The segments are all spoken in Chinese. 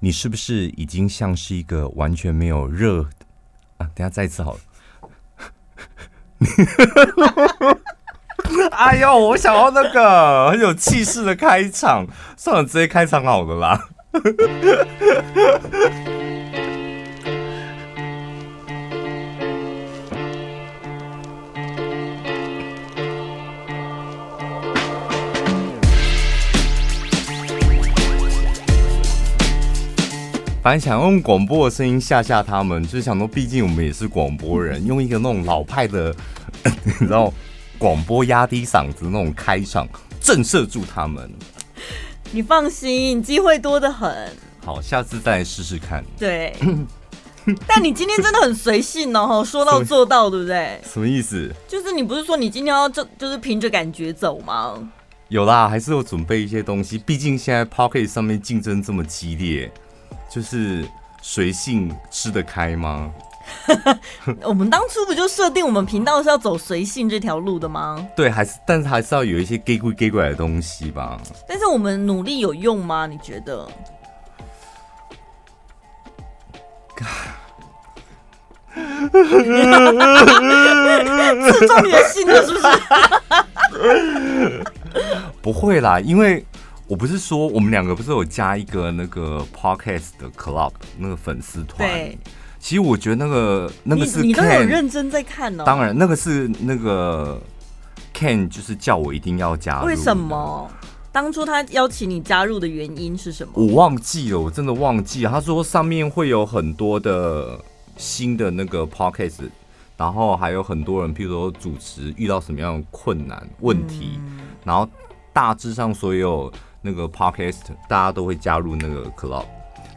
你是不是已经像是一个完全没有热啊？等下再一次好了。哎呦，我想要那个很有气势的开场，算了，直接开场好了啦。反正想用广播的声音吓吓他们，就是想说，毕竟我们也是广播人，用一个那种老派的，你知道，广播压低嗓子那种开场，震慑住他们。你放心，机会多得很。好，下次再来试试看。对，但你今天真的很随性哦，说到做到，对不对？什么意思？就是你不是说你今天要就就是凭着感觉走吗？有啦，还是有准备一些东西，毕竟现在 Pocket 上面竞争这么激烈。就是随性吃得开吗？我们当初不就设定我们频道是要走随性这条路的吗？对，还是但是还是要有一些假鬼假怪的东西吧。但是我们努力有用吗？你觉得？刺中你的心了是不是？不会啦，因为。我不是说我们两个不是有加一个那个 podcast 的 club 那个粉丝团？对，其实我觉得那个那个是 Ken, 你，你都有认真在看哦。当然，那个是那个 Ken 就是叫我一定要加入。为什么？当初他邀请你加入的原因是什么？我忘记了，我真的忘记了。他说上面会有很多的新的那个 podcast，然后还有很多人，譬如说主持遇到什么样的困难问题，嗯、然后大致上所有。那个 podcast 大家都会加入那个 club，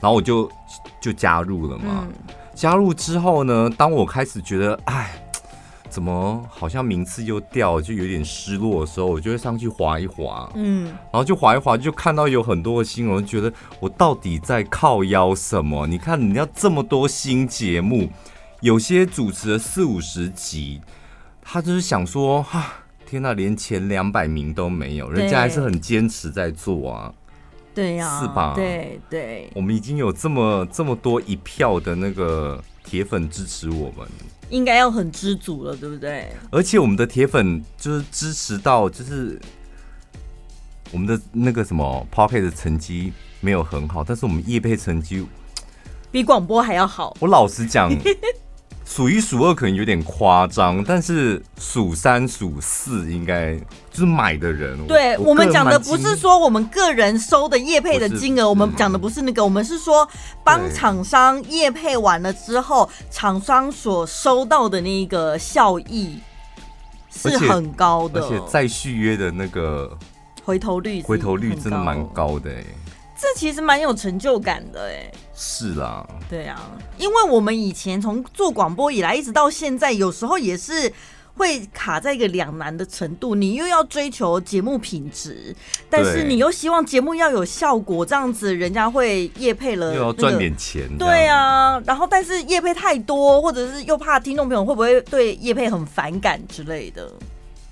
然后我就就加入了嘛。嗯、加入之后呢，当我开始觉得哎，怎么好像名次又掉，就有点失落的时候，我就会上去划一划，嗯，然后就划一划，就看到有很多的新闻，觉得我到底在靠腰什么？你看你要这么多新节目，有些主持了四五十集，他就是想说哈。天呐，连前两百名都没有，人家还是很坚持在做啊。对呀，是吧？对对，我们已经有这么这么多一票的那个铁粉支持我们，应该要很知足了，对不对？而且我们的铁粉就是支持到，就是我们的那个什么 Pocket 的成绩没有很好，但是我们业配成绩比广播还要好。我老实讲。数一数二可能有点夸张，但是数三数四应该就是买的人。对，我，我们讲的不是说我们个人收的业配的金额，我们讲的不是那个，嗯、我们是说帮厂商业配完了之后，厂商所收到的那个效益是很高的，而且再续约的那个回头率，回头率真的蛮高的哎。这其实蛮有成就感的哎，是啦，对啊，因为我们以前从做广播以来，一直到现在，有时候也是会卡在一个两难的程度。你又要追求节目品质，但是你又希望节目要有效果，这样子人家会业配了，又要赚点钱。对啊，然后但是业配太多，或者是又怕听众朋友会不会对业配很反感之类的。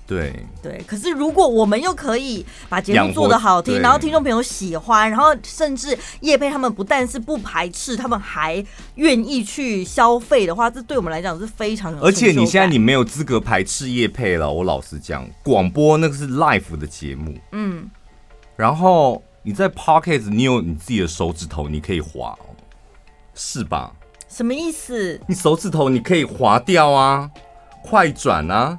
对对，可是如果我们又可以把节目做得好听，然后听众朋友喜欢，然后甚至叶佩他们不但是不排斥，他们还愿意去消费的话，这对我们来讲是非常有。而且你现在你没有资格排斥叶配了，我老实讲，广播那个是 live 的节目，嗯，然后你在 Podcast 你有你自己的手指头，你可以滑，是吧？什么意思？你手指头你可以划掉啊，快转啊。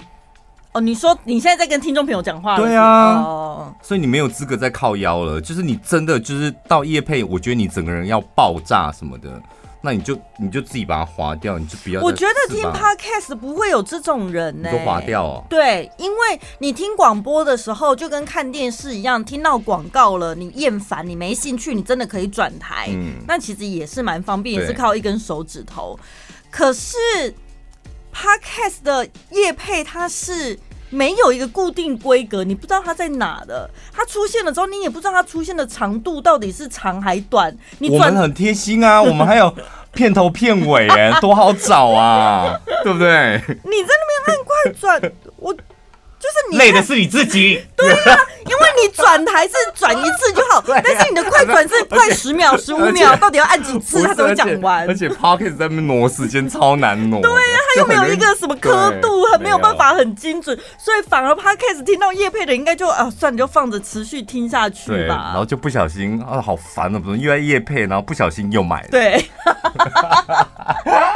哦，你说你现在在跟听众朋友讲话了？对啊，哦、所以你没有资格再靠腰了。就是你真的就是到夜配，我觉得你整个人要爆炸什么的，那你就你就自己把它划掉，你就不要。我觉得听 Podcast 不会有这种人呢、欸，都划掉哦。对，因为你听广播的时候就跟看电视一样，听到广告了，你厌烦，你没兴趣，你真的可以转台。嗯，那其实也是蛮方便，也是靠一根手指头。可是。Podcast 的叶配它是没有一个固定规格，你不知道它在哪的。它出现了之后，你也不知道它出现的长度到底是长还短。你我们很贴心啊，我们还有片头片尾，哎，多好找啊，对不对？你在那边按快转，我是你累的是你自己。对啊，因为你转台是转一次就好，但是你的快转是快十秒、十五秒，到底要按几次他才会讲完？而且 Podcast 在那边挪时间超难挪。对呀，他又没有一个什么刻度，很没有办法很精准，所以反而 Podcast 听到叶配的应该就啊，算了，就放着持续听下去吧。然后就不小心啊，好烦啊，不是又在叶配，然后不小心又买了。对。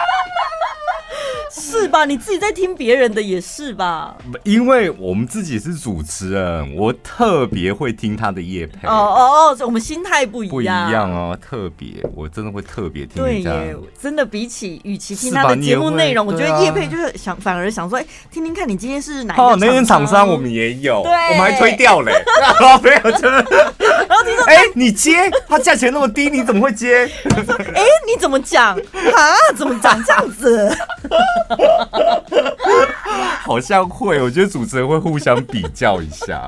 是吧？你自己在听别人的也是吧？因为我们自己是主持人，我特别会听他的夜配。哦哦哦，我们心态不一样，不一样哦，特别，我真的会特别听。对耶，真的比起与其听他的节目内容，我觉得夜配就是想，反而想说，哎，听听看你今天是哪一个厂商？那天厂商我们也有，对，我们还推掉嘞。没有，真的。然后听说，哎，你接，他价钱那么低，你怎么会接？哎，你怎么讲啊？怎么讲这样子？好像会，我觉得主持人会互相比较一下，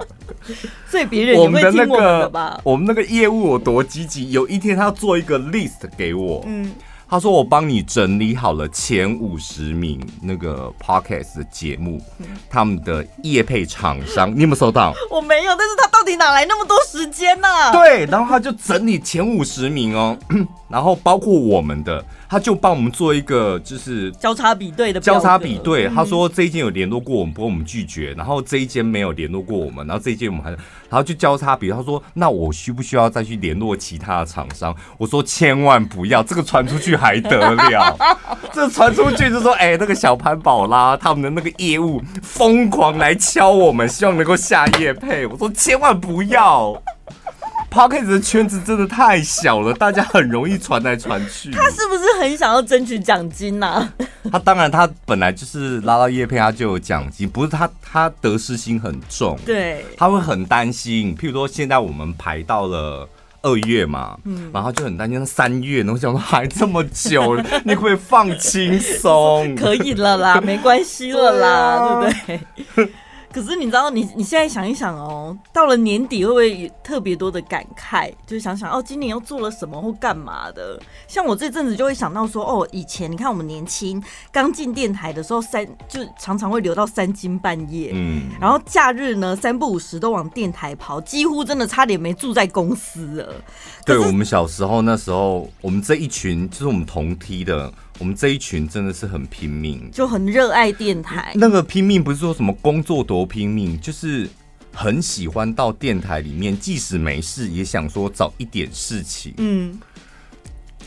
所以别人我们的那个？我们那个业务有多积极？有一天他要做一个 list 给我，嗯，他说我帮你整理好了前五十名那个 podcast 的节目，他们的业配厂商，你有没有收到？我没有，但是他到底哪来那么多时间呢？对，然后他就整理前五十名哦，然后包括我们的。他就帮我们做一个就是交叉比对的交叉比对。他说这一间有联络过我们，不过我们拒绝。然后这一间没有联络过我们，然后这一间我们还，然后就交叉比。他说那我需不需要再去联络其他的厂商？我说千万不要，这个传出去还得了？这传出去就说哎，那个小潘宝拉他们的那个业务疯狂来敲我们，希望能够下夜配。我说千万不要。Podcast 的圈子真的太小了，大家很容易传来传去。他是不是很想要争取奖金呢、啊？他当然，他本来就是拉到叶片，他就有奖金。不是他，他得失心很重。对，他会很担心。譬如说，现在我们排到了二月嘛，嗯，然后就很担心三月，然后想说还这么久，你可不可以放轻松？可以了啦，没关系了啦，对不对？可是你知道，你你现在想一想哦，到了年底会不会特别多的感慨？就是想想哦，今年又做了什么或干嘛的？像我这阵子就会想到说，哦，以前你看我们年轻刚进电台的时候，三就常常会留到三更半夜，嗯，然后假日呢三不五时都往电台跑，几乎真的差点没住在公司了。对，我们小时候那时候，我们这一群就是我们同梯的。我们这一群真的是很拼命，就很热爱电台。那个拼命不是说什么工作多拼命，就是很喜欢到电台里面，即使没事也想说找一点事情。嗯，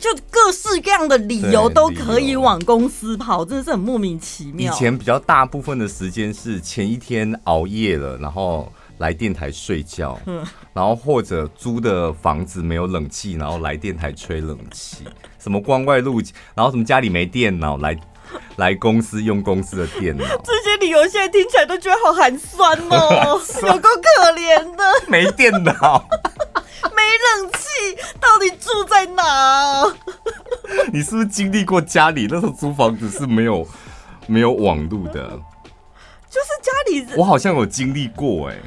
就各式各样的理由都可以往公司跑，真的是很莫名其妙。以前比较大部分的时间是前一天熬夜了，然后。来电台睡觉，嗯然后或者租的房子没有冷气，然后来电台吹冷气。什么光怪陆，然后什么家里没电脑，来来公司用公司的电脑。这些理由现在听起来都觉得好寒酸哦，有够可怜的。没电脑，没冷气，到底住在哪？你是不是经历过家里那时候租房子是没有没有网路的？就是家里，我好像有经历过哎、欸。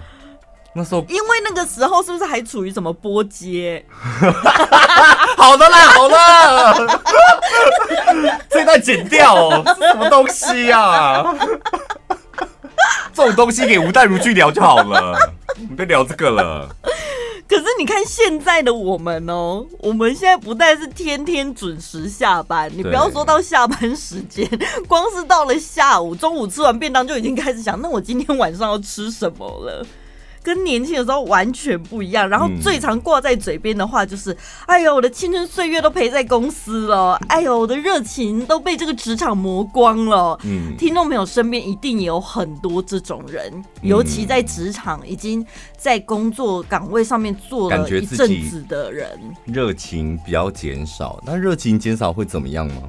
那时候，因为那个时候是不是还处于什么波接？好的啦，好了，这段剪掉哦，什么东西呀、啊？这种东西给吴淡如去聊就好了，你别聊这个了。可是你看现在的我们哦，我们现在不但是天天准时下班，你不要说到下班时间，光是到了下午，中午吃完便当就已经开始想，那我今天晚上要吃什么了？跟年轻的时候完全不一样，然后最常挂在嘴边的话就是：“嗯、哎呦，我的青春岁月都陪在公司了，哎呦，我的热情都被这个职场磨光了。”嗯，听众朋友身边一定也有很多这种人，嗯、尤其在职场已经在工作岗位上面做了一阵子的人，热情比较减少。那热情减少会怎么样吗？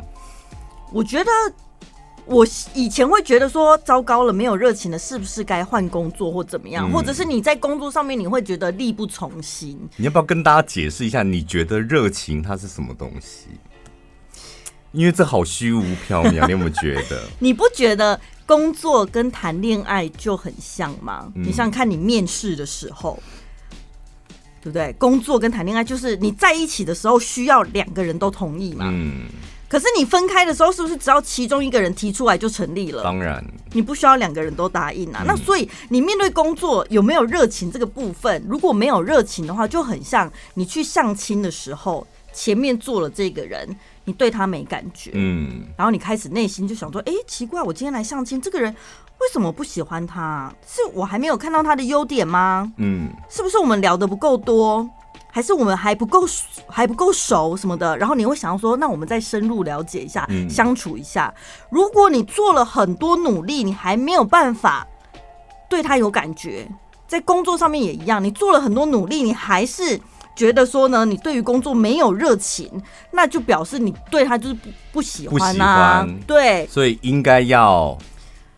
我觉得。我以前会觉得说糟糕了，没有热情了，是不是该换工作或怎么样？嗯、或者是你在工作上面你会觉得力不从心？你要不要跟大家解释一下，你觉得热情它是什么东西？因为这好虚无缥缈，你有没有觉得？你不觉得工作跟谈恋爱就很像吗？嗯、你想想看，你面试的时候，对不对？工作跟谈恋爱就是你在一起的时候需要两个人都同意嘛。嗯。可是你分开的时候，是不是只要其中一个人提出来就成立了？当然，你不需要两个人都答应啊。嗯、那所以你面对工作有没有热情这个部分，如果没有热情的话，就很像你去相亲的时候，前面坐了这个人，你对他没感觉，嗯，然后你开始内心就想说，哎、欸，奇怪，我今天来相亲，这个人为什么不喜欢他？是我还没有看到他的优点吗？嗯，是不是我们聊得不够多？还是我们还不够还不够熟什么的，然后你会想要说，那我们再深入了解一下，嗯、相处一下。如果你做了很多努力，你还没有办法对他有感觉，在工作上面也一样，你做了很多努力，你还是觉得说呢，你对于工作没有热情，那就表示你对他就是不不喜欢啊。欢对，所以应该要。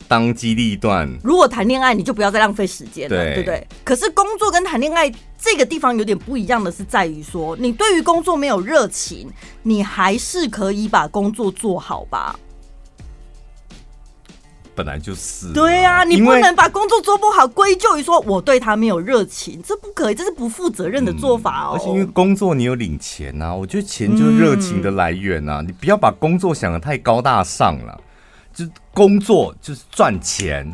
当机立断。如果谈恋爱，你就不要再浪费时间了，对，对不对？可是工作跟谈恋爱这个地方有点不一样的是，在于说，你对于工作没有热情，你还是可以把工作做好吧？本来就是。对啊，你不能把工作做不好归咎于说我对他没有热情，这不可以，这是不负责任的做法哦。而且因为工作你有领钱呐，我觉得钱就是热情的来源呐，你不要把工作想得太高大上了。就工作就是赚钱，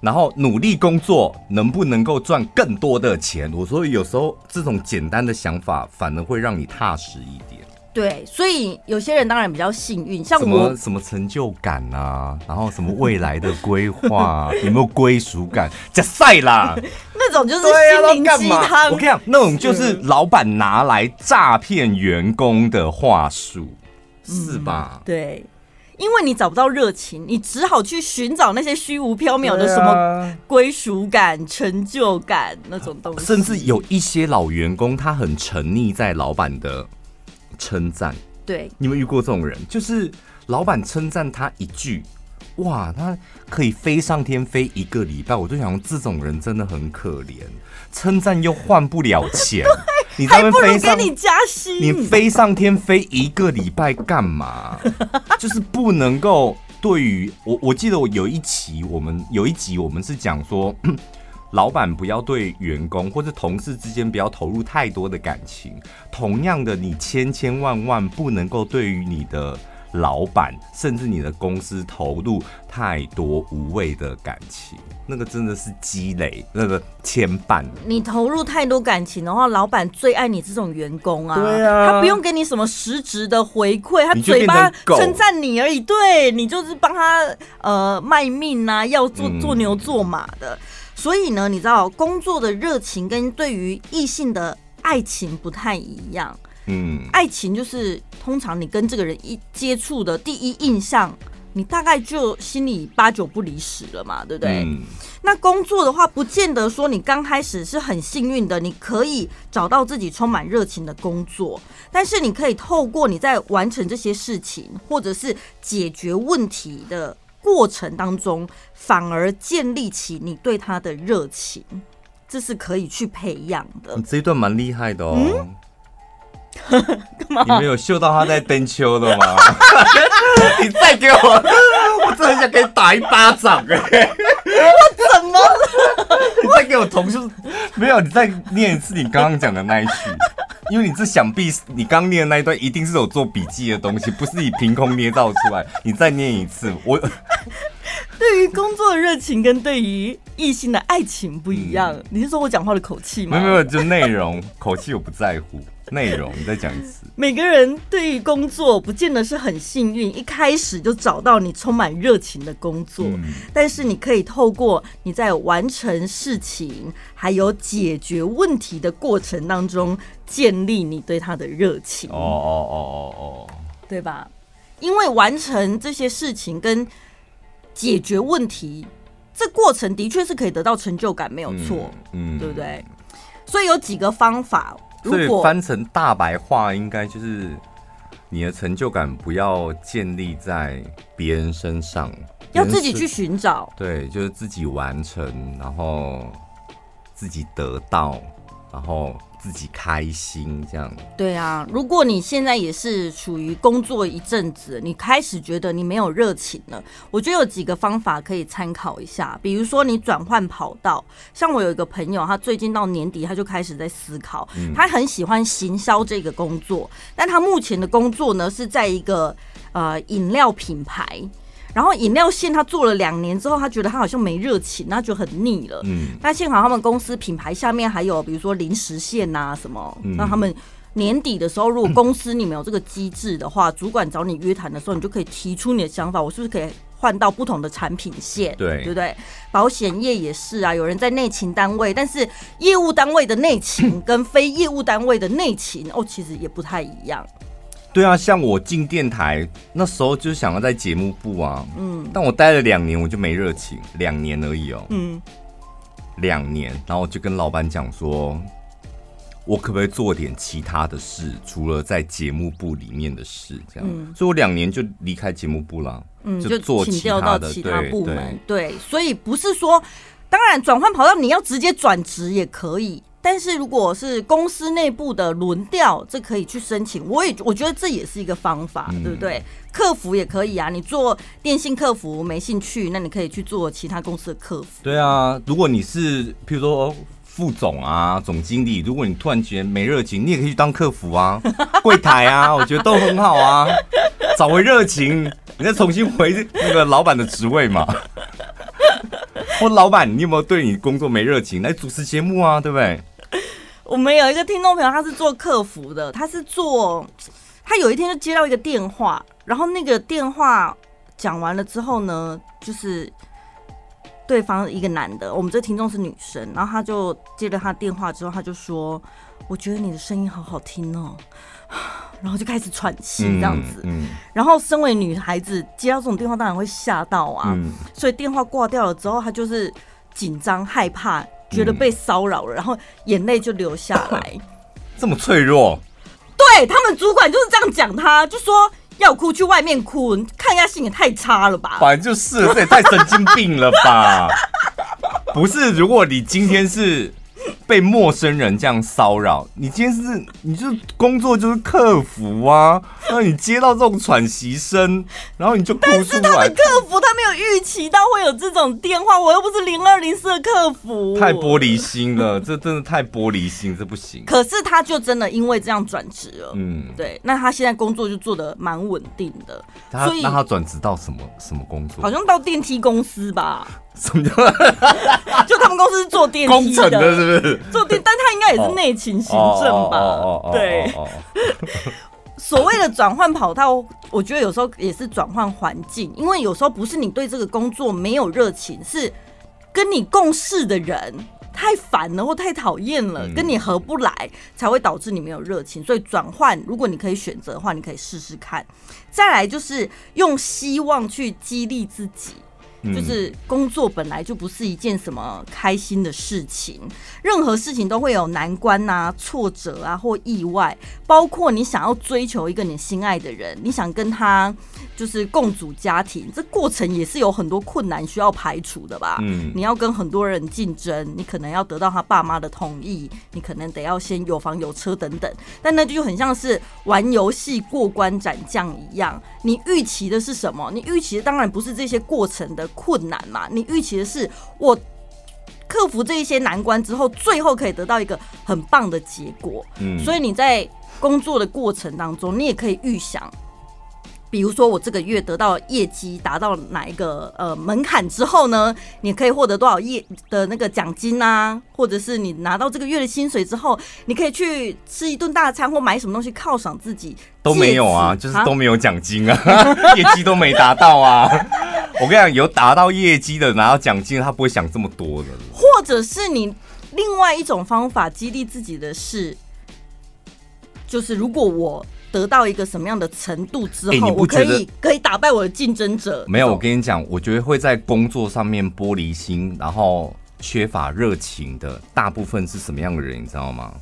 然后努力工作，能不能够赚更多的钱？我说有时候这种简单的想法反而会让你踏实一点。对，所以有些人当然比较幸运，像我什么什么成就感啊，然后什么未来的规划，有没有归属感？加赛啦，那种就是心灵鸡汤。我跟你讲，那种就是老板拿来诈骗员工的话术，是吧？嗯，对。因为你找不到热情，你只好去寻找那些虚无缥缈的什么归属感、成就感那种东西。甚至有一些老员工，他很沉溺在老板的称赞。对，你有没有遇过这种人？就是老板称赞他一句，哇，他可以飞上天飞一个礼拜。我就想说，这种人真的很可怜，称赞又换不了钱。你还不如给你加薪。你飞上天飞一个礼拜干嘛？就是不能够对于我，我记得我有一期，我们有一集我们是讲说，老板不要对员工或者同事之间不要投入太多的感情。同样的，你千千万万不能够对于你的。老板，甚至你的公司投入太多无谓的感情，那个真的是积累，那个牵绊。你投入太多感情的话，老板最爱你这种员工啊。对啊，他不用给你什么实质的回馈，他嘴巴称赞你而已。对，你就是帮他呃卖命啊，要做做牛做马的。嗯。所以呢，你知道工作的热情跟对于异性的爱情不太一样。嗯，爱情就是通常你跟这个人一接触的第一印象，你大概就心里八九不离十了嘛，对不对？嗯。那工作的话，不见得说你刚开始是很幸运的，你可以找到自己充满热情的工作，但是你可以透过你在完成这些事情，或者是解决问题的过程当中，反而建立起你对他的热情，这是可以去培养的。你这一段蛮厉害的哦。嗯干嘛？你没有嗅到他在蹬秋的吗？你再给我，我真的很想给你打一巴掌哎！我怎么了？你再给我重述，没有，你再念一次你刚刚讲的那一句，因为你这想必你刚念的那一段一定是有做笔记的东西，不是你凭空捏造出来。你再念一次，我 对于工作的热情跟对于异性的爱情不一样。嗯、你是说我讲话的口气吗？没有没有，就内容口气我不在乎。内容，你再讲一次。每个人对于工作不见得是很幸运，一开始就找到你充满热情的工作。嗯。但是你可以透过你在完成事情还有解决问题的过程当中，建立你对他的热情。哦哦哦哦哦，对吧？因为完成这些事情跟解决问题，这过程的确是可以得到成就感，没有错。嗯，嗯，对不对？所以有几个方法。所以翻成大白话，应该就是你的成就感不要建立在别人身上，要自己去寻找。对，就是自己完成，然后自己得到，然后。自己开心这样。对啊，如果你现在也是处于工作一阵子，你开始觉得你没有热情了，我觉得有几个方法可以参考一下。比如说你转换跑道，像我有一个朋友，他最近到年底他就开始在思考，他很喜欢行销这个工作，但他目前的工作呢是在一个呃饮料品牌。然后饮料线他做了两年之后，他觉得他好像没热情，他觉得很腻了。嗯，那幸好他们公司品牌下面还有比如说零食线啊什么，那、嗯、他们年底的时候，如果公司你没有这个机制的话，主管找你约谈的时候，你就可以提出你的想法，我是不是可以换到不同的产品线？对，对不对？保险业也是啊，有人在内勤单位，但是业务单位的内勤跟非业务单位的内勤哦，其实也不太一样。对啊，像我进电台那时候就是想要在节目部啊，嗯，但我待了两年，我就没热情，两年而已哦，嗯，两年，然后我就跟老板讲说，我可不可以做点其他的事，除了在节目部里面的事，这样，嗯，所以我两年就离开节目部了，嗯，就做其他的，其他部门，对，对，所以不是说，当然转换跑道你要直接转职也可以。但是如果是公司内部的轮调，这可以去申请。我也我觉得这也是一个方法，嗯、对不对？客服也可以啊，你做电信客服没兴趣，那你可以去做其他公司的客服。对啊，如果你是譬如说副总啊、总经理，如果你突然间没热情，你也可以去当客服啊、柜台啊，我觉得都很好啊。找回热情，你再重新回那个老板的职位嘛。我老板，你有没有对你工作没热情来主持节目啊？对不对？我们有一个听众朋友，他是做客服的，他是做，他有一天就接到一个电话，然后那个电话讲完了之后呢，就是对方一个男的，我们这听众是女生，然后他就接了他电话之后，他就说：“我觉得你的声音好好听哦。”然后就开始喘气这样子，嗯嗯、然后身为女孩子接到这种电话，当然会吓到啊，嗯、所以电话挂掉了之后，她就是紧张害怕。觉得被骚扰了，然后眼泪就流下来。这么脆弱？对，他们主管就是这样讲他，就说要哭去外面哭，抗压性也太差了吧？反正就是，这也太神经病了吧？不是，如果你今天是。被陌生人这样骚扰，你今天是你就工作就是客服啊，那你接到这种喘息声，然后你就哭出来。但是他的客服他没有预期到会有这种电话，我又不是零二零四的客服，太玻璃心了，这真的太玻璃心，这不行。可是他就真的因为这样转职了，嗯，对，那他现在工作就做得蛮稳定的，他所以那他转职到什么什么工作？好像到电梯公司吧。什么叫？就他们公司是做电梯的，工程的是不是？做电，但他应该也是内勤行政吧？对。所谓的转换跑道，我觉得有时候也是转换环境，因为有时候不是你对这个工作没有热情，是跟你共事的人太烦了或太讨厌了，跟你合不来，才会导致你没有热情。所以转换，如果你可以选择的话，你可以试试看。再来就是用希望去激励自己。就是工作本来就不是一件什么开心的事情，任何事情都会有难关啊、挫折啊或意外，包括你想要追求一个你心爱的人，你想跟他就是共组家庭，这过程也是有很多困难需要排除的吧？嗯，你要跟很多人竞争，你可能要得到他爸妈的同意，你可能得要先有房有车等等，但那就很像是玩游戏过关斩将一样，你预期的是什么？你预期的当然不是这些过程的。困难嘛？你预期的是我克服这一些难关之后，最后可以得到一个很棒的结果。嗯，所以你在工作的过程当中，你也可以预想。比如说，我这个月得到业绩达到哪一个呃门槛之后呢，你可以获得多少业的那个奖金啊？或者是你拿到这个月的薪水之后，你可以去吃一顿大餐或买什么东西犒赏自己？都没有啊，就是都没有奖金啊，啊 业绩都没达到啊。我跟你讲，有达到业绩的拿到奖金，他不会想这么多的。或者是你另外一种方法激励自己的是，就是如果我。得到一个什么样的程度之后，欸、我可以可以打败我的竞争者？没有，我跟你讲，我觉得会在工作上面玻璃心，然后缺乏热情的大部分是什么样的人？你知道吗？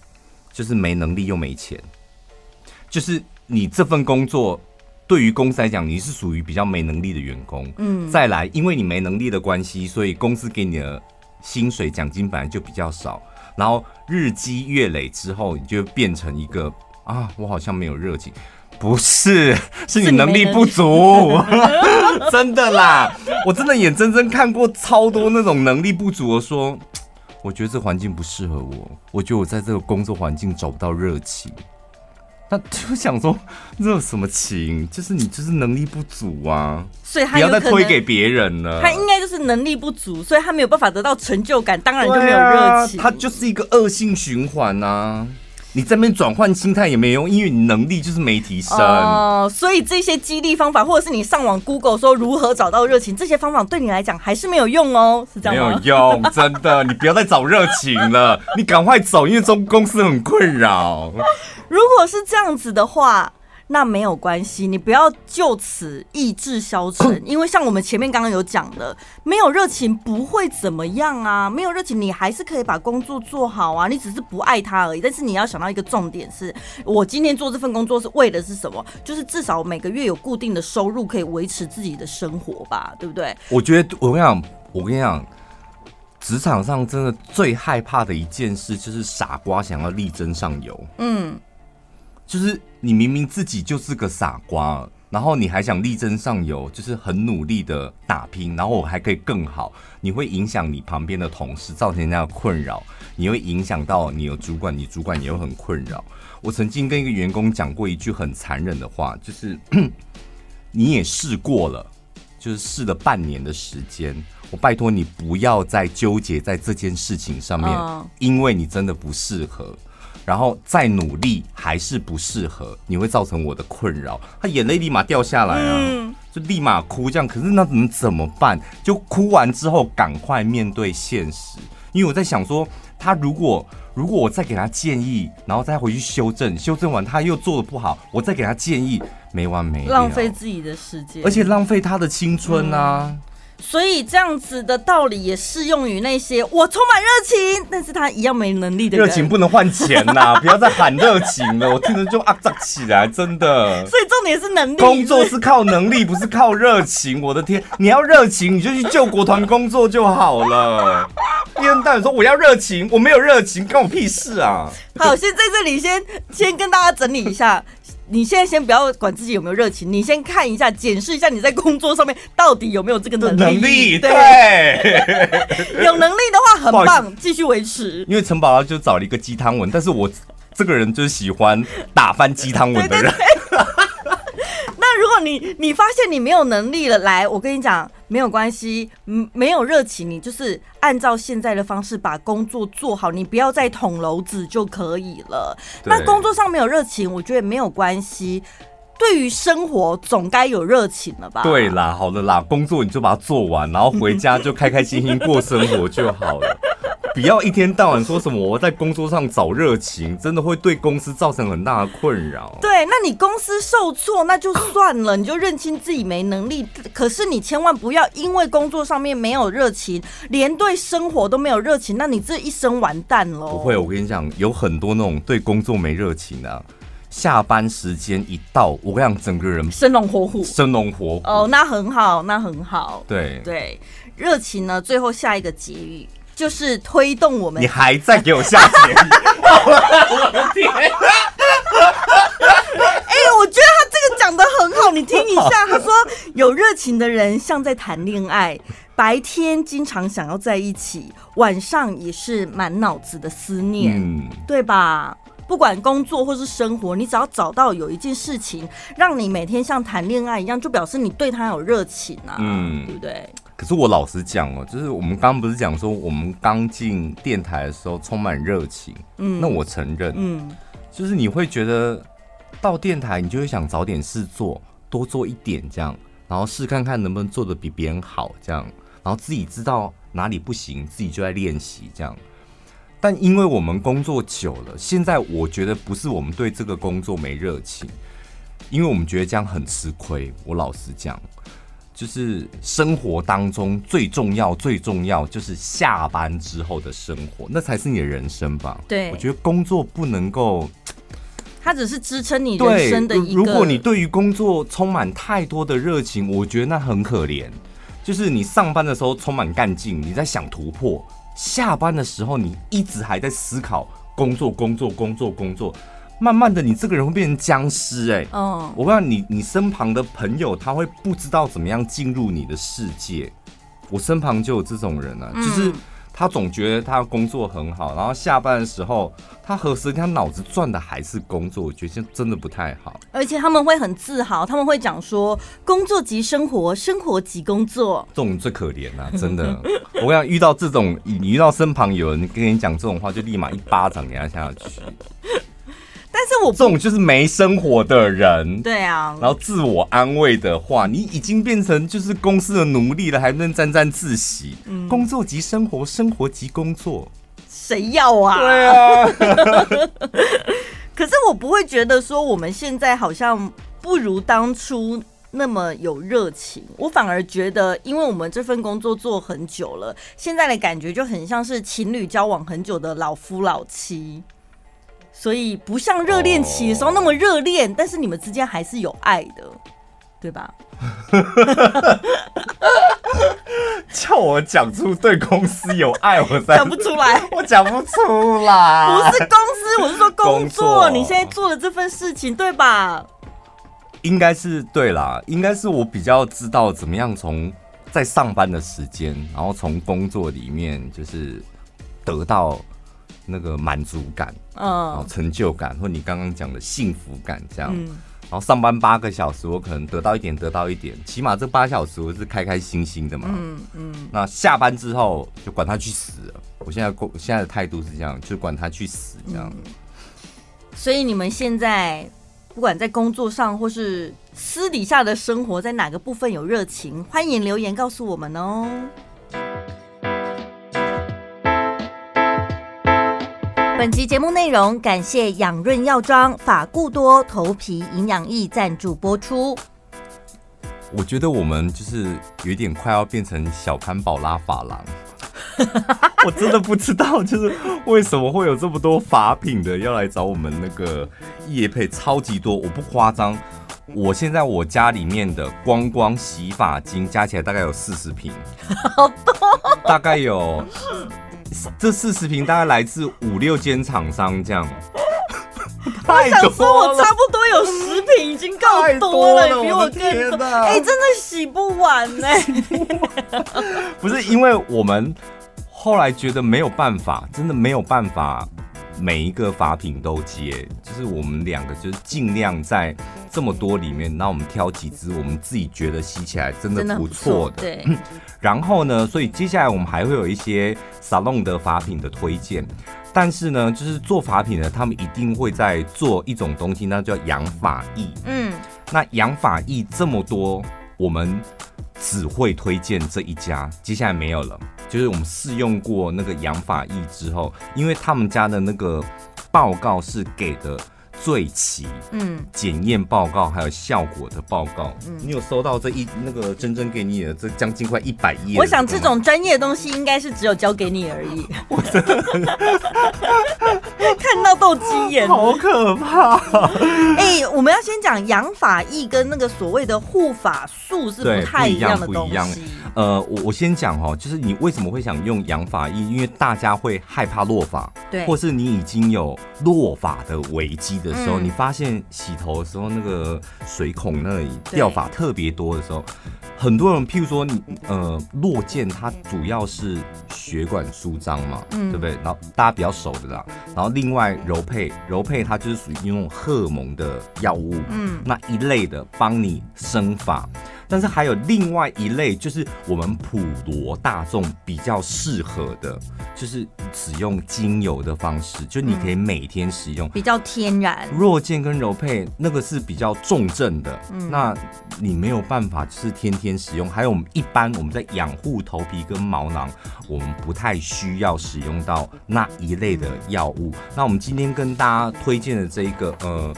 就是没能力又没钱。就是你这份工作对于公司来讲，你是属于比较没能力的员工。嗯，再来，因为你没能力的关系，所以公司给你的薪水奖金本来就比较少，然后日积月累之后，你就变成一个。啊，我好像没有热情，不是，是你能力不足，真的啦，我真的眼睁睁看过超多那种能力不足的说，我觉得这环境不适合我，我觉得我在这个工作环境找不到热情，那就想说，热什么情？就是你就是能力不足啊，所以他不要再推给别人了。他应该就是能力不足，所以他没有办法得到成就感，当然就没有热情。他就是一个恶性循环啊。你这边转换心态也没用，因为你能力就是没提升哦。Uh, 所以这些激励方法，或者是你上网 Google 说如何找到热情，这些方法对你来讲还是没有用哦，是这样吗？没有用，真的，你不要再找热情了，你赶快走，因为中公司很困扰。如果是这样子的话。那没有关系，你不要就此意志消沉，因为像我们前面刚刚有讲的，没有热情不会怎么样啊，没有热情你还是可以把工作做好啊，你只是不爱它而已。但是你要想到一个重点是，我今天做这份工作是为的是什么？就是至少每个月有固定的收入可以维持自己的生活吧，对不对？我觉得我跟你讲，我跟你讲，职场上真的最害怕的一件事就是傻瓜想要力争上游。嗯。就是你明明自己就是个傻瓜，然后你还想力争上游，就是很努力的打拼，然后我还可以更好，你会影响你旁边的同事，造成人家的困扰，你会影响到你的主管，你主管也会很困扰。我曾经跟一个员工讲过一句很残忍的话，就是 你也试过了，就是试了半年的时间，我拜托你不要再纠结在这件事情上面，因为你真的不适合。然后再努力还是不适合，你会造成我的困扰。他眼泪立马掉下来啊，嗯、就立马哭这样。可是那能怎么办？就哭完之后赶快面对现实。因为我在想说，他如果如果我再给他建议，然后再回去修正，修正完他又做的不好，我再给他建议，没完没了，浪费自己的时间，而且浪费他的青春啊。嗯所以这样子的道理也适用于那些我充满热情，但是他一样没能力的人。热情不能换钱呐、啊，不要再喊热情了，我听着就啊扎起来，真的。所以重点是能力，工作是靠能力，不是靠热情。我的天，你要热情，你就去救国团工作就好了。一天到晚说我要热情，我没有热情，关我屁事啊！好，先在这里先先跟大家整理一下。你现在先不要管自己有没有热情，你先看一下，检视一下你在工作上面到底有没有这个能力。能力对，有能力的话 很棒，继续维持。因为陈宝拉就找了一个鸡汤文，但是我这个人就是喜欢打翻鸡汤文的人。果你你发现你没有能力了，来，我跟你讲，没有关系，嗯，没有热情，你就是按照现在的方式把工作做好，你不要再捅娄子就可以了。那工作上没有热情，我觉得没有关系。对于生活总该有热情了吧？对啦，好的啦，工作你就把它做完，然后回家就开开心心过生活就好了。不要一天到晚说什么我在工作上找热情，真的会对公司造成很大的困扰。对，那你公司受挫那就算了，你就认清自己没能力。可是你千万不要因为工作上面没有热情，连对生活都没有热情，那你这一生完蛋了。不会，我跟你讲，有很多那种对工作没热情的啊。下班时间一到，我跟你讲，整个人生龙活虎，生龙活虎。哦，那很好，那很好。对对，热情呢，最后下一个结语就是推动我们。你还在给我下结语？我的天！哎、欸，我觉得他这个讲的很好，你听一下。他说，有热情的人像在谈恋爱，白天经常想要在一起，晚上也是满脑子的思念，嗯、对吧？不管工作或是生活，你只要找到有一件事情让你每天像谈恋爱一样，就表示你对他有热情啊，嗯，对不对？可是我老实讲哦，就是我们刚刚不是讲说，我们刚进电台的时候充满热情，嗯，那我承认，嗯，就是你会觉得到电台，你就会想找点事做，多做一点这样，然后试看看能不能做的比别人好这样，然后自己知道哪里不行，自己就在练习这样。但因为我们工作久了，现在我觉得不是我们对这个工作没热情，因为我们觉得这样很吃亏。我老实讲，就是生活当中最重要、最重要就是下班之后的生活，那才是你的人生吧？对，我觉得工作不能够，它只是支撑你人生的一个。如果你对于工作充满太多的热情，我觉得那很可怜。就是你上班的时候充满干劲，你在想突破。下班的时候，你一直还在思考工作、工作、工作、工作，慢慢的，你这个人会变成僵尸哎。嗯，我不知道你，你身旁的朋友他会不知道怎么样进入你的世界。我身旁就有这种人啊，就是他总觉得他工作很好，然后下班的时候，他何时他脑子转的还是工作？我觉得真的不太好。而且他们会很自豪，他们会讲说：“工作即生活，生活即工作。”这种最可怜了，真的。我想遇到这种，你遇到身旁有人跟你讲这种话，就立马一巴掌给他下去。但是我这种就是没生活的人，对啊，然后自我安慰的话，你已经变成就是公司的奴隶了，还能沾沾自喜？嗯，工作即生活，生活即工作，谁要啊？对啊。可是我不会觉得说我们现在好像不如当初那么有热情，我反而觉得，因为我们这份工作做很久了，现在的感觉就很像是情侣交往很久的老夫老妻。所以不像热恋期的时候那么热恋，但是你们之间还是有爱的，对吧？叫我讲出对公司有爱，我讲不出来，我讲不出来。不是公司，我是说工作。你现在做的这份事情，对吧？应该是对啦，应该是我比较知道怎么样从在上班的时间，然后从工作里面就是得到。那个满足感，嗯，成就感，或你刚刚讲的幸福感，这样，嗯，然后上班八个小时，我可能得到一点，得到一点，起码这八小时我是开开心心的嘛，嗯嗯。那下班之后就管他去死了，我现在过现在的态度是这样，就管他去死这样。嗯，所以你们现在不管在工作上或是私底下的生活，在哪个部分有热情，欢迎留言告诉我们哦。本集节目内容感谢养润药妆法固多头皮营养液赞助播出。我觉得我们就是有点快要变成小潘宝拉法郎，我真的不知道就是为什么会有这么多法品的要来找我们那个叶配，超级多，我不夸张。我现在我家里面的光光洗发精加起来大概有四十瓶，好多，大概有。这四十瓶大概来自五六间厂商，这样。我想说，我差不多有十瓶已经够多了，多了比我更多。哎、欸，真的洗不完呢、欸。不是因为我们后来觉得没有办法，真的没有办法。每一个法品都接，就是我们两个就是尽量在这么多里面，那我们挑几支我们自己觉得吸起来真的不错的。对。然后呢，所以接下来我们还会有一些 salon 的法品的推荐，但是呢，就是做法品的他们一定会在做一种东西，那叫养发液。嗯。那养发液这么多，我们只会推荐这一家，接下来没有了。就是我们试用过那个养发液之后，因为他们家的那个报告是给的最齐，嗯，检验报告还有效果的报告，嗯，你有收到这一那个珍珍给你的这将近快一百页？我想这种专业的东西应该是只有交给你而已。我真的 看到斗鸡眼，好可怕！哎、欸，我们要先讲养发液跟那个所谓的护法术是不太一样的东西。呃，我我先讲哦，就是你为什么会想用养发液？因为大家会害怕落法，对，或是你已经有落法的危机的时候，嗯，你发现洗头的时候那个水孔那里掉发特别多的时候，很多人譬如说你呃落剑，它主要是血管舒张嘛，嗯，对不对？然后大家比较熟的啦，然后另外柔配柔配它就是属于那种荷尔蒙的药物，嗯，那一类的帮你生发。但是还有另外一类，就是我们普罗大众比较适合的，就是使用精油的方式，就你可以每天使用，比较天然。弱健跟柔配那个是比较重症的，嗯，那你没有办法就是天天使用。还有我们一般我们在养护头皮跟毛囊，我们不太需要使用到那一类的药物。那我们今天跟大家推荐的这一个，呃。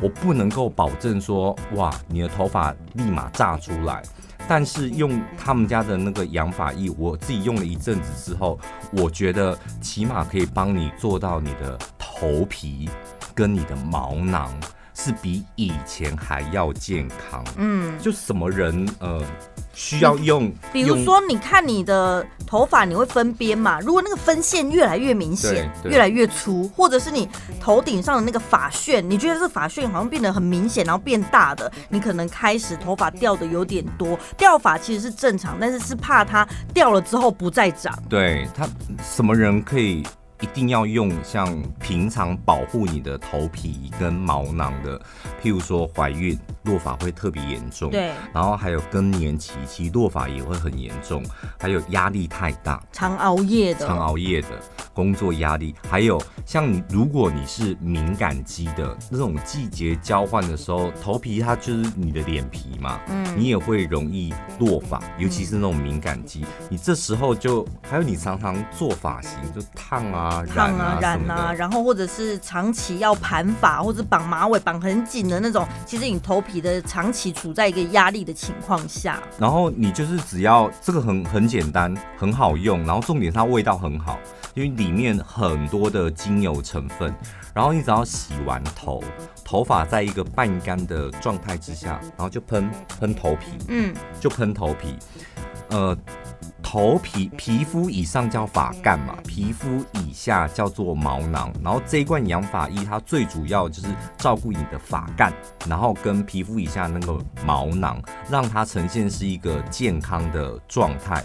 我不能够保证说，哇，你的头发立马炸出来。但是用他们家的那个养发液，我自己用了一阵子之后，我觉得起码可以帮你做到你的头皮跟你的毛囊是比以前还要健康。嗯，就什么人呃需要用，比如说你看你的头发，你会分边嘛？如果那个分线越来越明显，越来越粗，或者是你头顶上的那个发旋，你觉得这发旋好像变得很明显，然后变大的，你可能开始头发掉的有点多。掉发其实是正常，但是是怕它掉了之后不再长。对，他什么人可以？一定要用像平常保护你的头皮跟毛囊的，譬如说怀孕落发会特别严重，对，然后还有更年期其实落发也会很严重，还有压力太大，常熬夜的，常熬夜的工作压力，还有像你如果你是敏感肌的那种季节交换的时候，头皮它就是你的脸皮嘛，嗯，你也会容易落发，尤其是那种敏感肌，嗯、你这时候就还有你常常做发型就烫啊。烫啊染啊，然后或者是长期要盘发或者绑马尾绑很紧的那种，其实你头皮的长期处在一个压力的情况下。然后你就是只要这个很很简单，很好用，然后重点是它味道很好，因为里面很多的精油成分。然后你只要洗完头，头发在一个半干的状态之下，然后就喷喷头皮，嗯，就喷头皮，呃。头皮皮肤以上叫发干嘛，皮肤以下叫做毛囊。然后这一罐养发液，它最主要就是照顾你的发干，然后跟皮肤以下那个毛囊，让它呈现是一个健康的状态。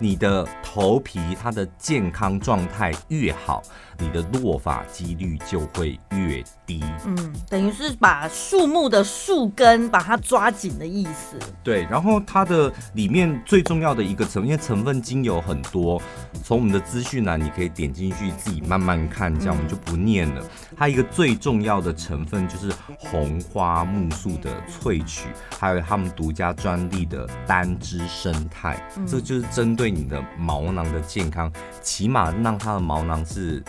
你的头皮它的健康状态越好，你的落发几率就会越低。嗯，等于是把树木的树根把它抓紧的意思。对，然后它的里面最重要的一个成分，因为成分精油很多，从我们的资讯栏你可以点进去自己慢慢看，这样我们就不念了。它一个最重要的成分就是红花木素的萃取，还有他们独家专利的单支生态，这就是针对。你的毛囊的健康，起码让它的毛囊是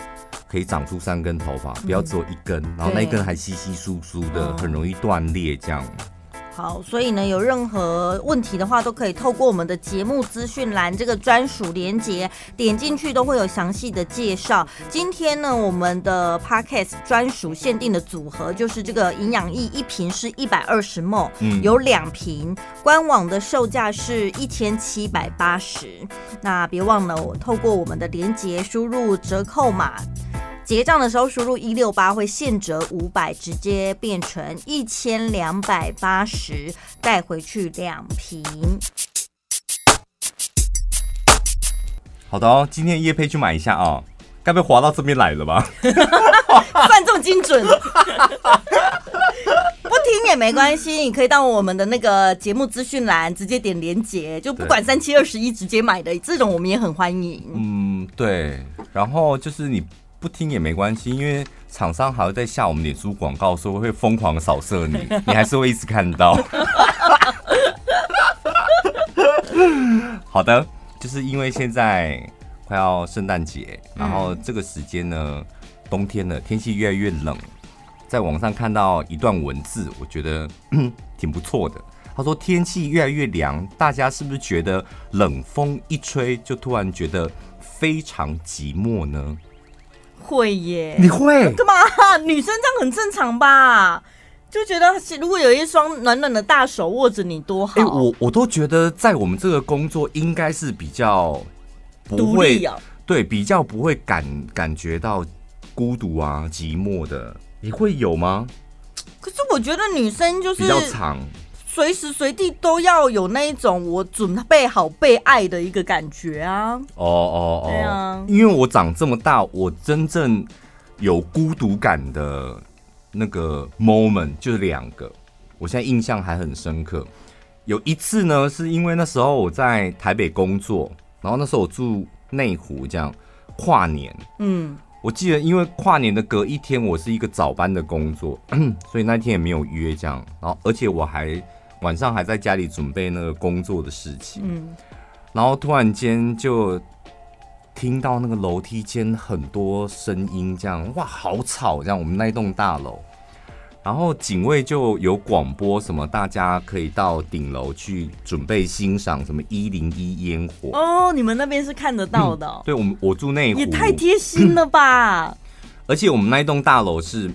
可以长出三根头发，不要只有一根，然后那一根还稀稀疏疏的，很容易断裂这样。好，所以呢，有任何问题的话，都可以透过我们的节目资讯栏这个专属连接点进去，都会有详细的介绍。今天呢，我们的 Podcast 专属限定的组合就是这个营养液，一瓶是一百二十 ml，有两瓶，官网的售价是一千七百八十。那别忘了，我透过我们的连接输入折扣码。结账的时候输入一六八会现折五百，直接变成一千两百八十，带回去两瓶。好的哦，今天叶配去买一下啊、哦，该不会滑到这边来了吧？算这么精准，不听也没关系，你可以到我们的那个节目资讯栏直接点连结，就不管三七二十一直接买的这种，我们也很欢迎。嗯，对，然后就是你。不听也没关系，因为厂商还会在下我们脸书广告，说会疯狂扫射你，你还是会一直看到。好的，就是因为现在快要圣诞节，然后这个时间呢，冬天了，天气越来越冷。在网上看到一段文字，我觉得 挺不错的。他说天气越来越凉，大家是不是觉得冷风一吹就突然觉得非常寂寞呢？会耶，你会干嘛？女生这样很正常吧？就觉得如果有一双暖暖的大手握着你多好。哎、欸，我我都觉得在我们这个工作应该是比较不会，啊、对，比较不会感感觉到孤独啊、寂寞的。你会有吗？可是我觉得女生就是比较长。随时随地都要有那一种我准备好被爱的一个感觉啊！哦哦哦，对啊，因为我长这么大，我真正有孤独感的那个 moment 就是两个，我现在印象还很深刻。有一次呢，是因为那时候我在台北工作，然后那时候我住内湖，这样跨年，嗯，我记得因为跨年的隔一天，我是一个早班的工作，所以那天也没有约这样，然后而且我还。晚上还在家里准备那个工作的事情，嗯，然后突然间就听到那个楼梯间很多声音，这样哇，好吵！这样我们那一栋大楼，然后警卫就有广播什么，大家可以到顶楼去准备欣赏什么一零一烟火哦。你们那边是看得到的？哦，嗯，对，我们我住内湖，也太贴心了吧！而且我们那一栋大楼是。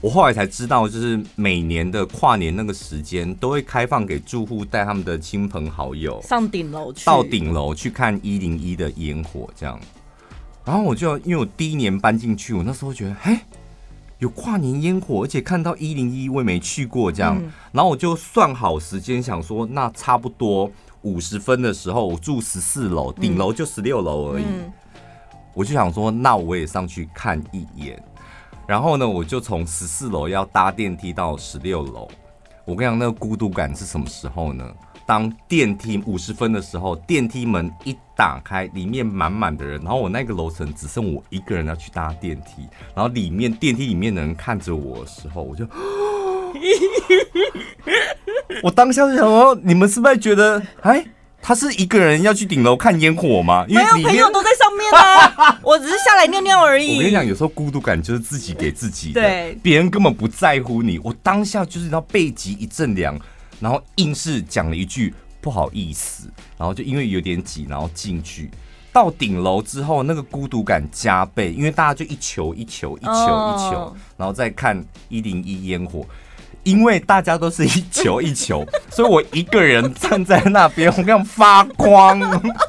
我后来才知道，就是每年的跨年那个时间，都会开放给住户带他们的亲朋好友上顶楼去，到顶楼去看一零一的烟火，这样。然后我就因为我第一年搬进去，我那时候觉得，嘿，有跨年烟火，而且看到一零一，我也没去过，这样。嗯、然后我就算好时间，想说，那差不多五十分的时候，我住十四楼，顶楼就十六楼而已。嗯、我就想说，那我也上去看一眼。然后呢，我就从十四楼要搭电梯到十六楼。我跟你讲，那个孤独感是什么时候呢？当电梯五十分的时候，电梯门一打开，里面满满的人，然后我那个楼层只剩我一个人要去搭电梯，然后里面电梯里面的人看着我的时候，我就，我当下就想说，你们是不是觉得，哎？他是一个人要去顶楼看烟火吗？因为没有朋友都在上面啊，我只是下来尿尿而已。我跟你讲，有时候孤独感就是自己给自己的，对，别人根本不在乎你。我当下就是要背脊一阵凉，然后硬是讲了一句不好意思，然后就因为有点挤，然后进去到顶楼之后，那个孤独感加倍，因为大家就一球一球一球一球，然后再看一零一烟火。因为大家都是一球一球，所以我一个人站在那边，我这样发光，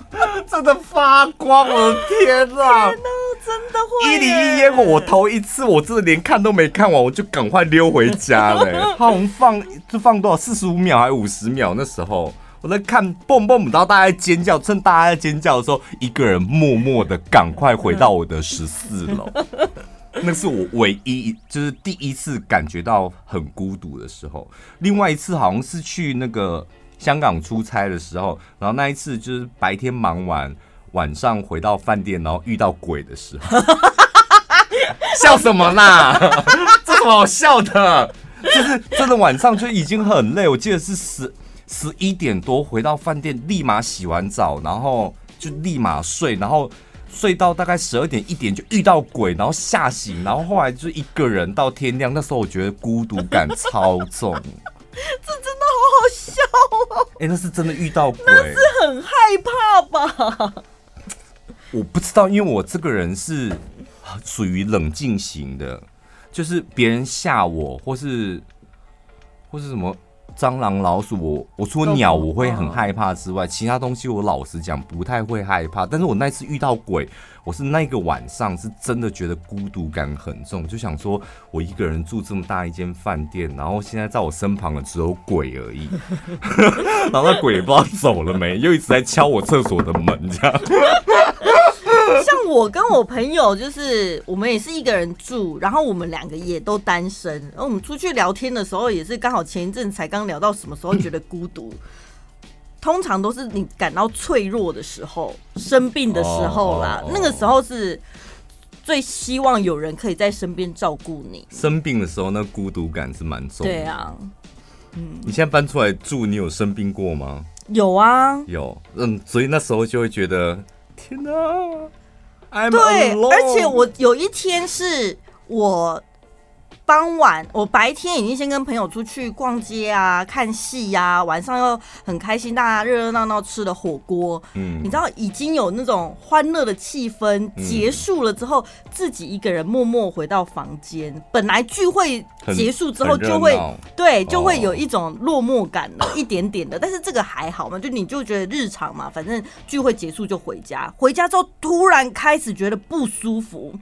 真的发光！我的天哪，天，真的会！一零一烟火，我头一次，我真的连看都没看完，我就赶快溜回家了。好像放就放多少，四十五秒还是五十秒？那时候我在看，蹦蹦不到，大家尖叫，趁大家在尖叫的时候，一个人默默的赶快回到我的十四楼。那是我唯一，就是第一次感觉到很孤独的时候。另外一次好像是去那个香港出差的时候，然后那一次就是白天忙完，晚上回到饭店，然后遇到鬼的时候。笑什么啦？这什么好笑的？就是真的晚上就已经很累，我记得是十十一点多回到饭店，立马洗完澡，然后就立马睡，然后。睡到大概十二点一点就遇到鬼，然后吓醒，然后后来就一个人到天亮。那时候我觉得孤独感超重，这真的好好笑哦！哎、欸，那是真的遇到鬼，那是很害怕吧？我不知道，因为我这个人是属于冷静型的，就是别人吓我，或是或是什么。蟑螂、老鼠，我我除了鸟我会很害怕之外，其他东西我老实讲不太会害怕。但是我那次遇到鬼，我是那个晚上是真的觉得孤独感很重，就想说我一个人住这么大一间饭店，然后现在在我身旁的只有鬼而已，然后那鬼也不知道走了没，又一直在敲我厕所的门，这样。像我跟我朋友，就是我们也是一个人住，然后我们两个也都单身。然后我们出去聊天的时候，也是刚好前一阵才刚聊到什么时候觉得孤独，通常都是你感到脆弱的时候、生病的时候啦。那个时候是最希望有人可以在身边照顾你。生病的时候，那孤独感是蛮重的。对啊，嗯，你现在搬出来住，你有生病过吗？有啊，有，嗯，所以那时候就会觉得，天哪！对，而且我有一天是我傍晚，我白天已经先跟朋友出去逛街啊、看戏呀、啊，晚上又很开心，大家热热闹闹吃了火锅。嗯，你知道已经有那种欢乐的气氛结束了之后，嗯、自己一个人默默回到房间。本来聚会结束之后就会对，就会有一种落寞感了，一点点的。但是这个还好嘛，就你就觉得日常嘛，反正聚会结束就回家。回家之后突然开始觉得不舒服。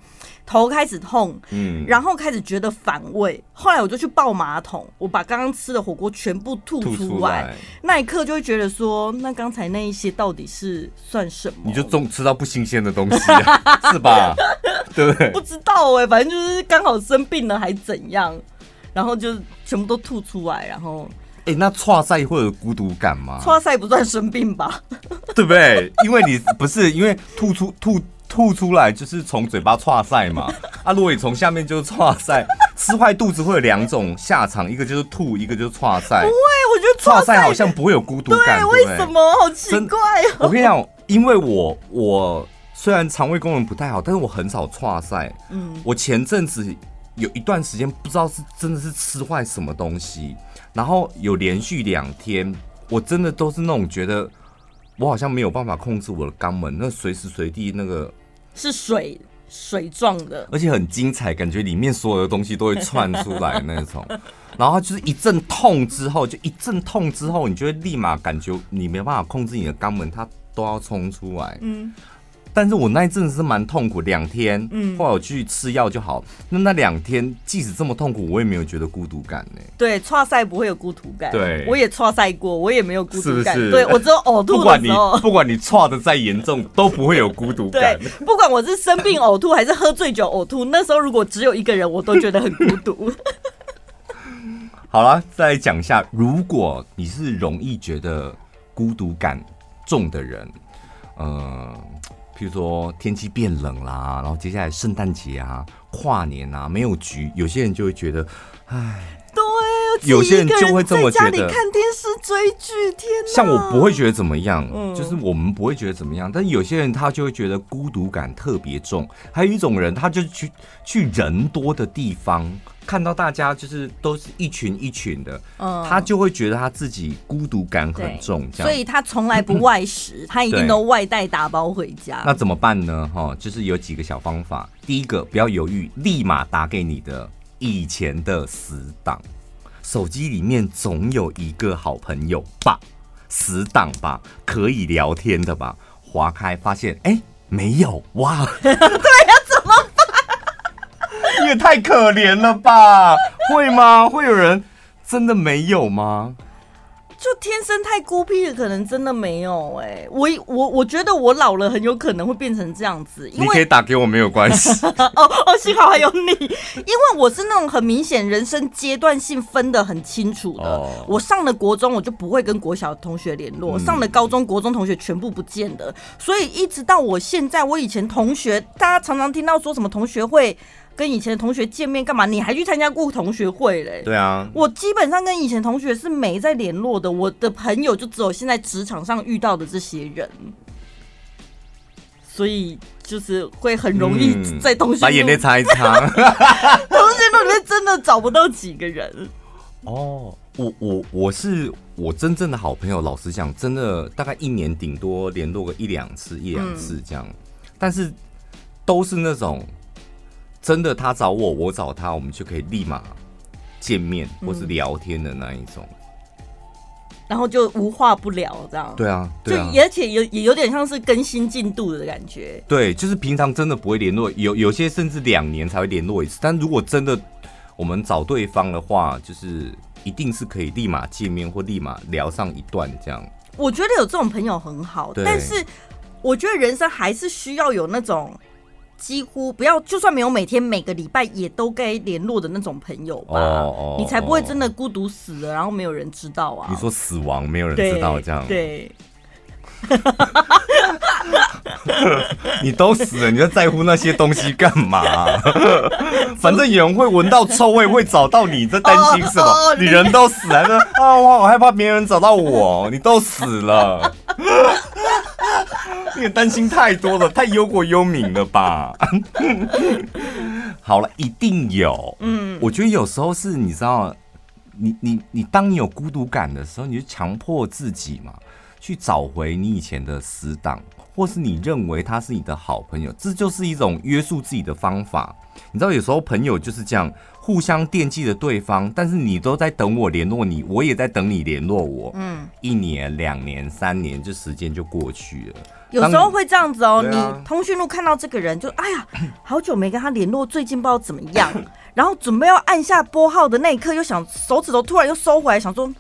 头开始痛，嗯，然后开始觉得反胃，后来我就去抱马桶，我把刚刚吃的火锅全部吐出来，那一刻就会觉得说，那刚才那一些到底是算什么？你就中吃到不新鲜的东西，啊，是吧？对不对？不知道哎，欸，反正就是刚好生病了还怎样，然后就全部都吐出来，然后，哎，欸，那跨赛会有孤独感吗？跨赛不算生病吧？对不对？因为你不是因为吐出吐。吐出来就是从嘴巴剉赛嘛，啊，如果你从下面就是剉赛，吃坏肚子会有两种下场，一个就是吐，一个就是剉赛。不会，我觉得剉赛好像不会有孤独感，对，为什么？好奇怪哦。我跟你讲，因为我我虽然肠胃功能不太好，但是我很少剉赛。嗯，我前阵子有一段时间不知道是真的是吃坏什么东西，然后有连续两天，我真的都是那种觉得我好像没有办法控制我的肛门，那随时随地那个。是水水状的，而且很精彩，感觉里面所有的东西都会窜出来那种。然后就是一阵痛之后，就一阵痛之后，你就会立马感觉你没办法控制你的肛门，它都要冲出来。嗯。但是我那一阵子是蛮痛苦，两天，嗯，后来我去吃药就好。那那两天即使这么痛苦，我也没有觉得孤独感呢。对，剉赛不会有孤独感。对，我也剉赛过，我也没有孤独感。是是对，我只有呕吐的时候。不管你不管你剉的再严重，都不会有孤独感。对，不管我是生病呕吐还是喝醉酒呕吐，那时候如果只有一个人，我都觉得很孤独。好了，再来讲一下，如果你是容易觉得孤独感重的人，呃。譬如说天气变冷啦，然后接下来圣诞节啊、跨年啊没有局，有些人就会觉得，唉，对，有些人就会这么觉得。看电视追剧，天哪！像我不会觉得怎么样，嗯，就是我们不会觉得怎么样，但有些人他就会觉得孤独感特别重。还有一种人，他就去去人多的地方。看到大家就是都是一群一群的，嗯，他就会觉得他自己孤独感很重，这样，所以他从来不外食，他一定都外带打包回家。那怎么办呢？哈，就是有几个小方法。第一个，不要犹豫，立马打给你的以前的死党，手机里面总有一个好朋友吧，死党吧，可以聊天的吧？划开发现，哎、欸，没有哇。对呀。也太可怜了吧？会吗？会有人真的没有吗？就天生太孤僻的，可能真的没有哎、欸。我我我觉得我老了很有可能会变成这样子。因为你可以打给我没有关系。哦哦，幸好还有你，因为我是那种很明显人生阶段性分得很清楚的。哦、我上了国中，我就不会跟国小同学联络；嗯、上了高中，国中同学全部不见的。所以一直到我现在，我以前同学，大家常常听到说什么同学会。跟以前的同学见面干嘛？你还去参加过同学会嘞？对啊，我基本上跟以前同学是没在联络的。我的朋友就只有现在职场上遇到的这些人，所以就是会很容易在同学、嗯、把眼泪擦一擦。同学录里面真的找不到几个人。哦，我我我是我真正的好朋友。老实讲，真的大概一年顶多联络个一两次，一两次这样，嗯、但是都是那种。真的，他找我，我找他，我们就可以立马见面或是聊天的那一种，嗯、然后就无话不聊这样。对啊，对啊，就而且有也有点像是更新进度的感觉。对，就是平常真的不会联络，有有些甚至两年才会联络一次。但如果真的我们找对方的话，就是一定是可以立马见面或立马聊上一段这样。我觉得有这种朋友很好，但是我觉得人生还是需要有那种。几乎不要，就算没有每天每个礼拜也都该联络的那种朋友吧，哦、你才不会真的孤独死了，然后没有人知道啊。你说死亡没有人知道这样？对。你都死了，你在在乎那些东西干嘛？反正有人会闻到臭味，会找到你，在担心什么？你人都死了，啊，我好害怕别人找到我，你都死了。你担心太多了，太忧国忧民了吧？好了，一定有。嗯，我觉得有时候是你知道，你你你，当你有孤独感的时候，你就强迫自己嘛，去找回你以前的死党，或是你认为他是你的好朋友，这就是一种约束自己的方法。你知道，有时候朋友就是这样，互相惦记着对方，但是你都在等我联络你，我也在等你联络我。嗯，一年、两年、三年，这时间就过去了。有时候会这样子哦，你通讯录看到这个人，就哎呀，好久没跟他联络，最近不知道怎么样。然后准备要按下拨号的那一刻，又想手指头突然又收回来，想说，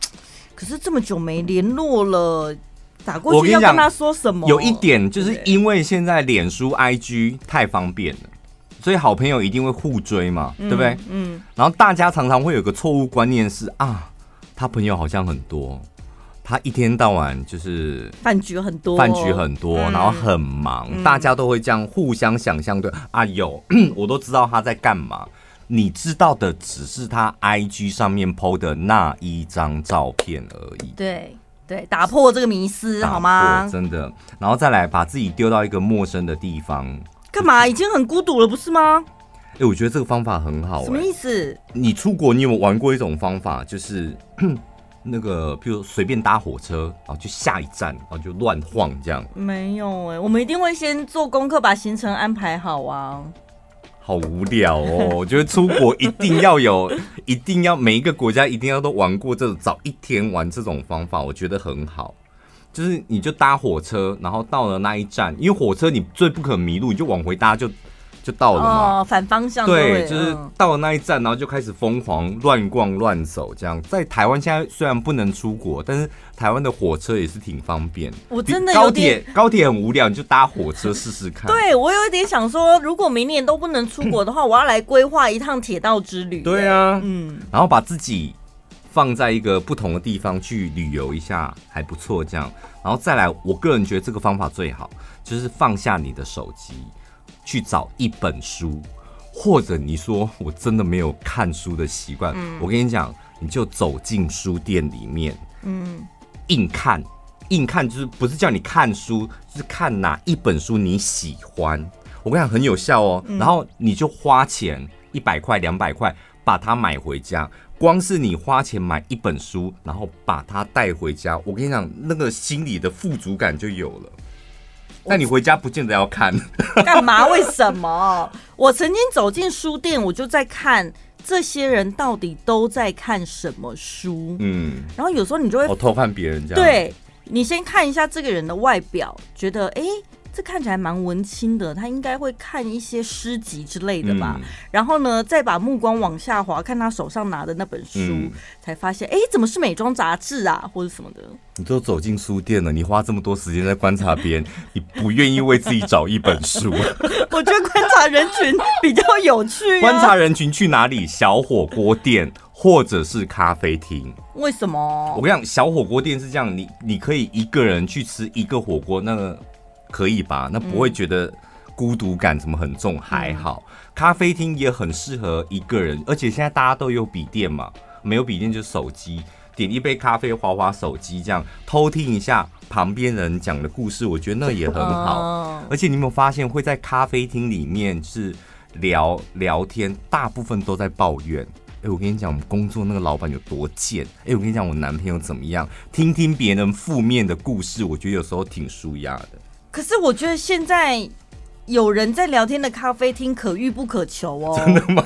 可是这么久没联络了，打过去要跟他说什么？有一点就是因为现在脸书、IG 太方便了，所以好朋友一定会互追嘛，对不对？嗯。然后大家常常会有个错误观念是啊，他朋友好像很多。他一天到晚就是饭局很多，饭局很多，然后很忙，嗯、大家都会这样互相想象对啊，有 我都知道他在干嘛，你知道的只是他 IG 上面 PO 的那一张照片而已。对对，打破这个迷思好吗？真的，然后再来把自己丢到一个陌生的地方，干嘛？已经很孤独了，不是吗？哎、欸，我觉得这个方法很好、欸。什么意思？你出国，你有没有玩过一种方法，就是。那个，譬如随便搭火车，然后就下一站，然后就乱晃这样？没有哎、欸，我们一定会先做功课，把行程安排好啊。好无聊哦，我觉得出国一定要有，一定要每一个国家一定要都玩过这种早一天玩这种方法，我觉得很好。就是你就搭火车，然后到了那一站，因为火车你最不可迷路，你就往回搭就。就到了嘛，哦、反方向对，就是到了那一站，然后就开始疯狂乱逛乱走，这样。在台湾现在虽然不能出国，但是台湾的火车也是挺方便。我真的高铁高铁很无聊，你就搭火车试试看。对，我有一点想说，如果明年都不能出国的话，我要来规划一趟铁道之旅。对啊，嗯，然后把自己放在一个不同的地方去旅游一下，还不错。这样，然后再来，我个人觉得这个方法最好，就是放下你的手机。去找一本书，或者你说我真的没有看书的习惯，嗯，我跟你讲，你就走进书店里面，嗯，硬看，硬看就是不是叫你看书，就是看哪一本书你喜欢，我跟你讲很有效哦。然后你就花钱一百块、两百块把它买回家，光是你花钱买一本书，然后把它带回家，我跟你讲，那个心里的富足感就有了。那你回家不见得要看，干嘛？为什么？我曾经走进书店，我就在看这些人到底都在看什么书。嗯，然后有时候你就会我偷看别人这样。对，你先看一下这个人的外表，觉得哎。欸这看起来蛮文青的，他应该会看一些诗集之类的吧。嗯、然后呢，再把目光往下滑，看他手上拿的那本书，嗯、才发现，哎，怎么是美妆杂志啊，或者什么的？你都走进书店了，你花这么多时间在观察别人，你不愿意为自己找一本书？我觉得观察人群比较有趣、啊。观察人群去哪里？小火锅店或者是咖啡厅？为什么？我跟你讲，小火锅店是这样，你你可以一个人去吃一个火锅，那个。可以吧？那不会觉得孤独感怎么很重？还好，咖啡厅也很适合一个人，而且现在大家都有笔电嘛，没有笔电就手机，点一杯咖啡，划划手机，这样偷听一下旁边人讲的故事，我觉得那也很好。而且你有没有发现，会在咖啡厅里面是聊聊天，大部分都在抱怨。哎，我跟你讲，我们工作那个老板有多贱。哎，我跟你讲，我男朋友怎么样？听听别人负面的故事，我觉得有时候挺舒压的。可是我觉得现在有人在聊天的咖啡厅可遇不可求哦。真的吗？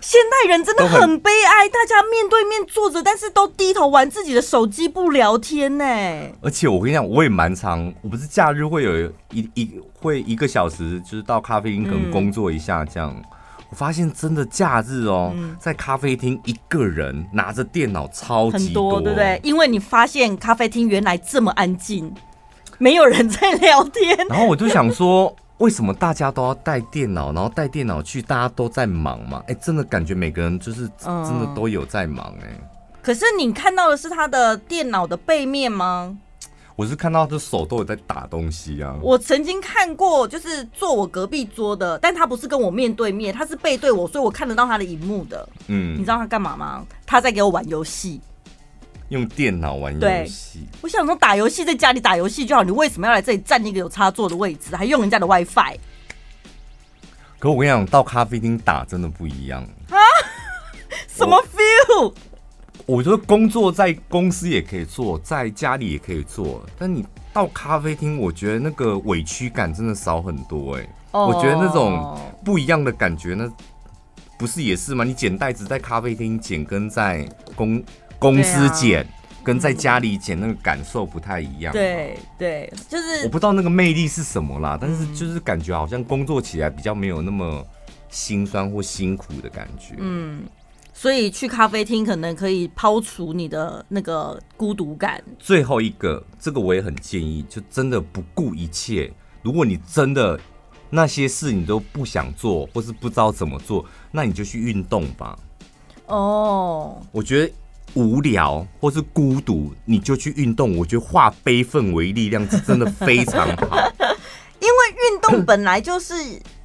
现代人真的很悲哀，大家面对面坐着，但是都低头玩自己的手机，不聊天呢。而且我跟你讲，我也蛮常，我不是假日会有一一会一个小时，就是到咖啡厅可能工作一下这样。嗯、我发现真的假日哦，嗯、在咖啡厅一个人拿着电脑超级多，对不对？因为你发现咖啡厅原来这么安静。没有人在聊天，然后我就想说，为什么大家都要带电脑？然后带电脑去，大家都在忙嘛？哎，真的感觉每个人就是真的都有在忙哎。可是你看到的是他的电脑的背面吗？我是看到他手都有在打东西啊。我曾经看过，就是坐我隔壁桌的，但他不是跟我面对面，他是背对我，所以我看得到他的荧幕的。嗯，你知道他干嘛吗？他在给我玩游戏。用电脑玩游戏，我想说打游戏在家里打游戏就好，你为什么要来这里占一个有插座的位置，还用人家的 WiFi？可我跟你讲，到咖啡厅打真的不一样啊！什么 feel？我，我觉得工作在公司也可以做，在家里也可以做，但你到咖啡厅，我觉得那个委屈感真的少很多哎、欸。Oh. 我觉得那种不一样的感觉，那不是也是吗？你捡袋子在咖啡厅捡，跟在公公司剪跟在家里剪那个感受不太一样。对对，就是我不知道那个魅力是什么啦，但是就是感觉好像工作起来比较没有那么心酸或辛苦的感觉。嗯，所以去咖啡厅可能可以抛除你的那个孤独感。最后一个，这个我也很建议，就真的不顾一切。如果你真的那些事你都不想做，或是不知道怎么做，那你就去运动吧。哦，我觉得。无聊或是孤独，你就去运动。我觉得化悲愤为力量，是真的非常好。因为运动本来就是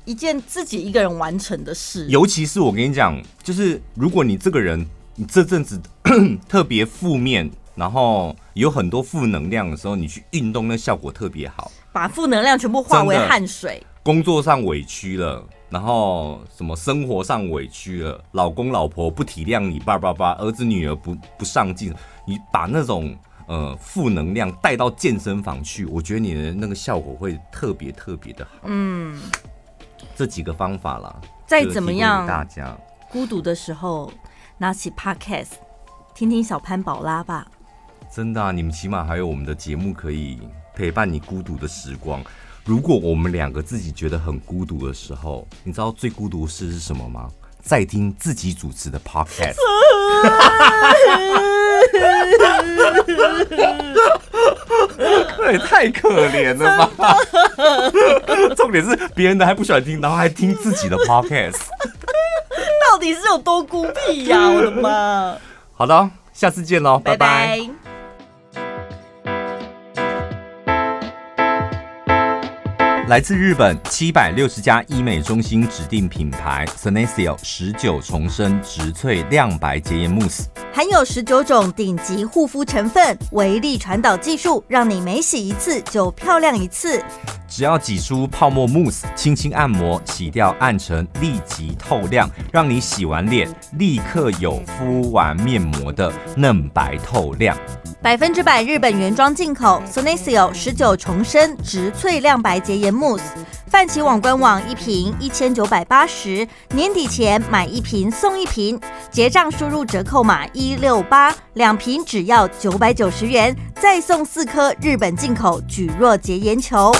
一件自己一个人完成的事。尤其是我跟你讲，就是如果你这个人，你这阵子 特别负面，然后有很多负能量的时候，你去运动，那效果特别好，把负能量全部化为汗水。工作上委屈了。然后什么生活上委屈了，老公老婆不体谅你，叭叭叭，儿子女儿不不上进，你把那种呃负能量带到健身房去，我觉得你的那个效果会特别特别的好。嗯，这几个方法啦，再怎么样，大家孤独的时候拿起 Podcast 听听小潘宝拉吧。真的啊，你们起码还有我们的节目可以陪伴你孤独的时光。如果我们两个自己觉得很孤独的时候，你知道最孤独的事是什么吗？在听自己主持的 podcast。这 也太可怜了吧！重点是别人的还不喜欢听，然后还听自己的 podcast，到底是有多孤僻呀？我的妈！好的，下次见喽，拜拜。拜拜。来自日本七百六十家医美中心指定品牌 s e n e s i o 十九重生植萃亮白洁颜慕斯，含有十九种顶级护肤成分，微粒传导技术，让你每洗一次就漂亮一次。只要挤出泡沫慕斯，轻轻按摩，洗掉暗沉，立即透亮，让你洗完脸立刻有敷完面膜的嫩白透亮。百分之百日本原装进口 s e n e s i o 十九重生植萃亮白洁颜慕斯，泛奇网官网一瓶一千九百八十，年底前买一瓶送一瓶，结账输入折扣码一六八，两瓶只要九百九十元，再送四颗日本进口蒟蒻洁颜球。